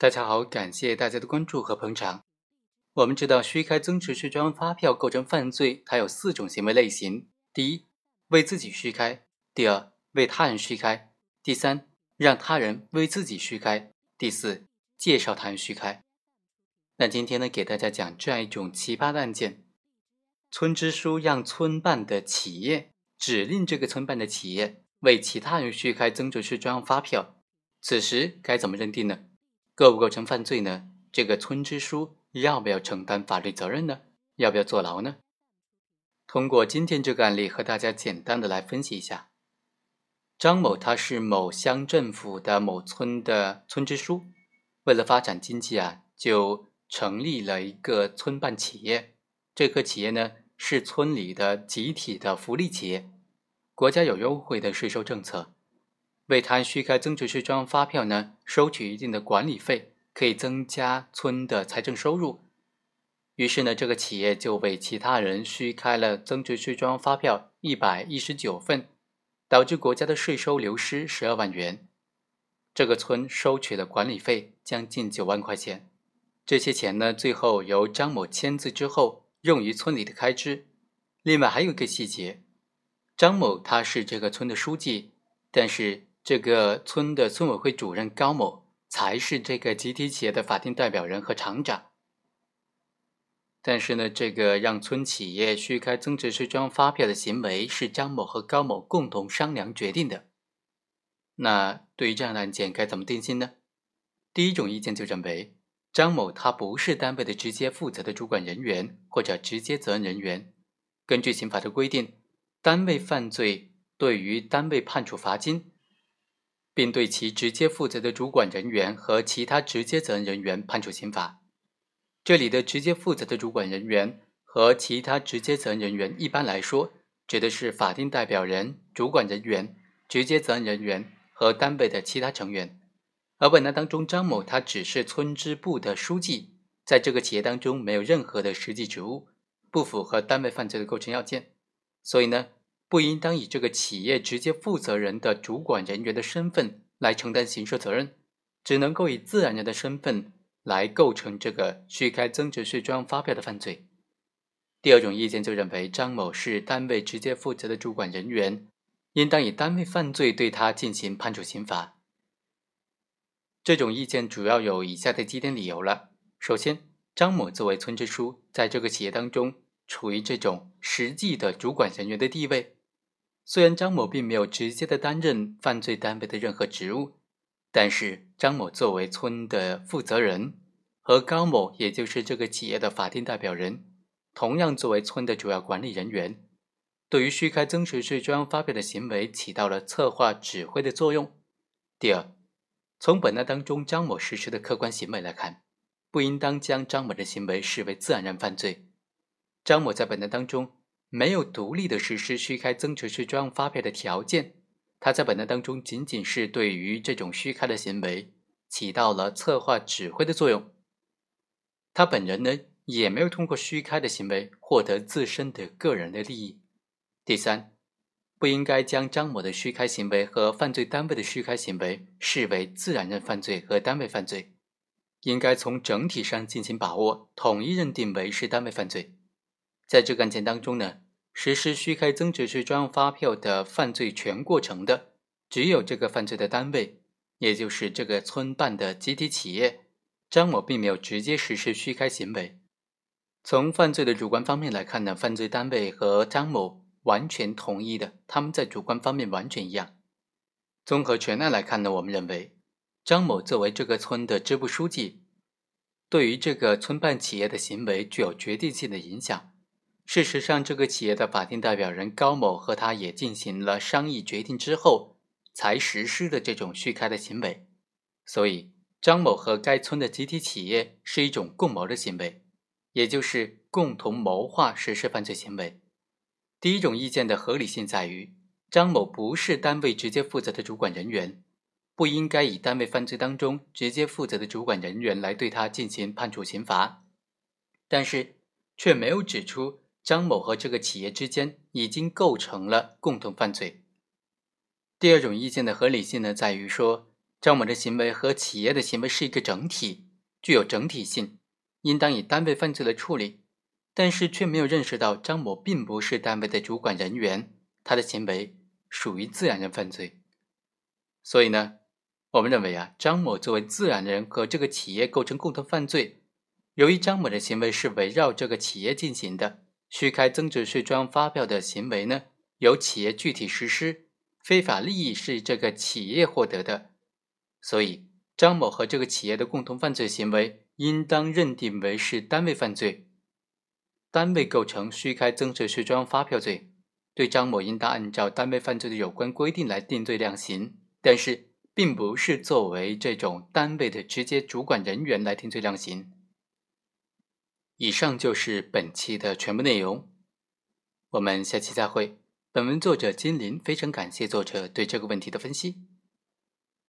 大家好，感谢大家的关注和捧场。我们知道，虚开增值税专用发票构成犯罪，它有四种行为类型：第一，为自己虚开；第二，为他人虚开；第三，让他人为自己虚开；第四，介绍他人虚开。那今天呢，给大家讲这样一种奇葩的案件：村支书让村办的企业指令这个村办的企业为其他人虚开增值税专用发票，此时该怎么认定呢？构不构成犯罪呢？这个村支书要不要承担法律责任呢？要不要坐牢呢？通过今天这个案例和大家简单的来分析一下。张某他是某乡政府的某村的村支书，为了发展经济啊，就成立了一个村办企业。这个企业呢是村里的集体的福利企业，国家有优惠的税收政策。为他虚开增值税专用发票呢，收取一定的管理费，可以增加村的财政收入。于是呢，这个企业就为其他人虚开了增值税专用发票一百一十九份，导致国家的税收流失十二万元。这个村收取了管理费将近九万块钱，这些钱呢，最后由张某签字之后用于村里的开支。另外还有一个细节，张某他是这个村的书记，但是。这个村的村委会主任高某才是这个集体企业的法定代表人和厂长。但是呢，这个让村企业虚开增值税专用发票的行为是张某和高某共同商量决定的。那对于这样的案件该怎么定性呢？第一种意见就认为，张某他不是单位的直接负责的主管人员或者直接责任人员。根据刑法的规定，单位犯罪对于单位判处罚金。并对其直接负责的主管人员和其他直接责任人员判处刑罚。这里的直接负责的主管人员和其他直接责任人员，一般来说指的是法定代表人、主管人员、直接责任人员和单位的其他成员。而本案当中，张某他只是村支部的书记，在这个企业当中没有任何的实际职务，不符合单位犯罪的构成要件，所以呢。不应当以这个企业直接负责人的主管人员的身份来承担刑事责任，只能够以自然人的身份来构成这个虚开增值税专用发票的犯罪。第二种意见就认为张某是单位直接负责的主管人员，应当以单位犯罪对他进行判处刑罚。这种意见主要有以下的几点理由了：首先，张某作为村支书，在这个企业当中处于这种实际的主管人员的地位。虽然张某并没有直接的担任犯罪单位的任何职务，但是张某作为村的负责人，和高某也就是这个企业的法定代表人，同样作为村的主要管理人员，对于虚开增值税专用发票的行为起到了策划指挥的作用。第二，从本案当中张某实施的客观行为来看，不应当将张某的行为视为自然人犯罪。张某在本案当中。没有独立的实施虚开增值税专用发票的条件，他在本案当中仅仅是对于这种虚开的行为起到了策划指挥的作用。他本人呢也没有通过虚开的行为获得自身的个人的利益。第三，不应该将张某的虚开行为和犯罪单位的虚开行为视为自然人犯罪和单位犯罪，应该从整体上进行把握，统一认定为是单位犯罪。在这个案件当中呢，实施虚开增值税专用发票的犯罪全过程的，只有这个犯罪的单位，也就是这个村办的集体企业。张某并没有直接实施虚开行为。从犯罪的主观方面来看呢，犯罪单位和张某完全同一的，他们在主观方面完全一样。综合全案来看呢，我们认为张某作为这个村的支部书记，对于这个村办企业的行为具有决定性的影响。事实上，这个企业的法定代表人高某和他也进行了商议决定之后，才实施的这种续开的行为。所以，张某和该村的集体企业是一种共谋的行为，也就是共同谋划实施犯罪行为。第一种意见的合理性在于，张某不是单位直接负责的主管人员，不应该以单位犯罪当中直接负责的主管人员来对他进行判处刑罚，但是却没有指出。张某和这个企业之间已经构成了共同犯罪。第二种意见的合理性呢，在于说张某的行为和企业的行为是一个整体，具有整体性，应当以单位犯罪来处理。但是却没有认识到张某并不是单位的主管人员，他的行为属于自然人犯罪。所以呢，我们认为啊，张某作为自然人和这个企业构成共同犯罪。由于张某的行为是围绕这个企业进行的，虚开增值税专用发票的行为呢，由企业具体实施，非法利益是这个企业获得的，所以张某和这个企业的共同犯罪行为应当认定为是单位犯罪。单位构成虚开增值税专用发票罪，对张某应当按照单位犯罪的有关规定来定罪量刑，但是并不是作为这种单位的直接主管人员来定罪量刑。以上就是本期的全部内容，我们下期再会。本文作者金林非常感谢作者对这个问题的分析。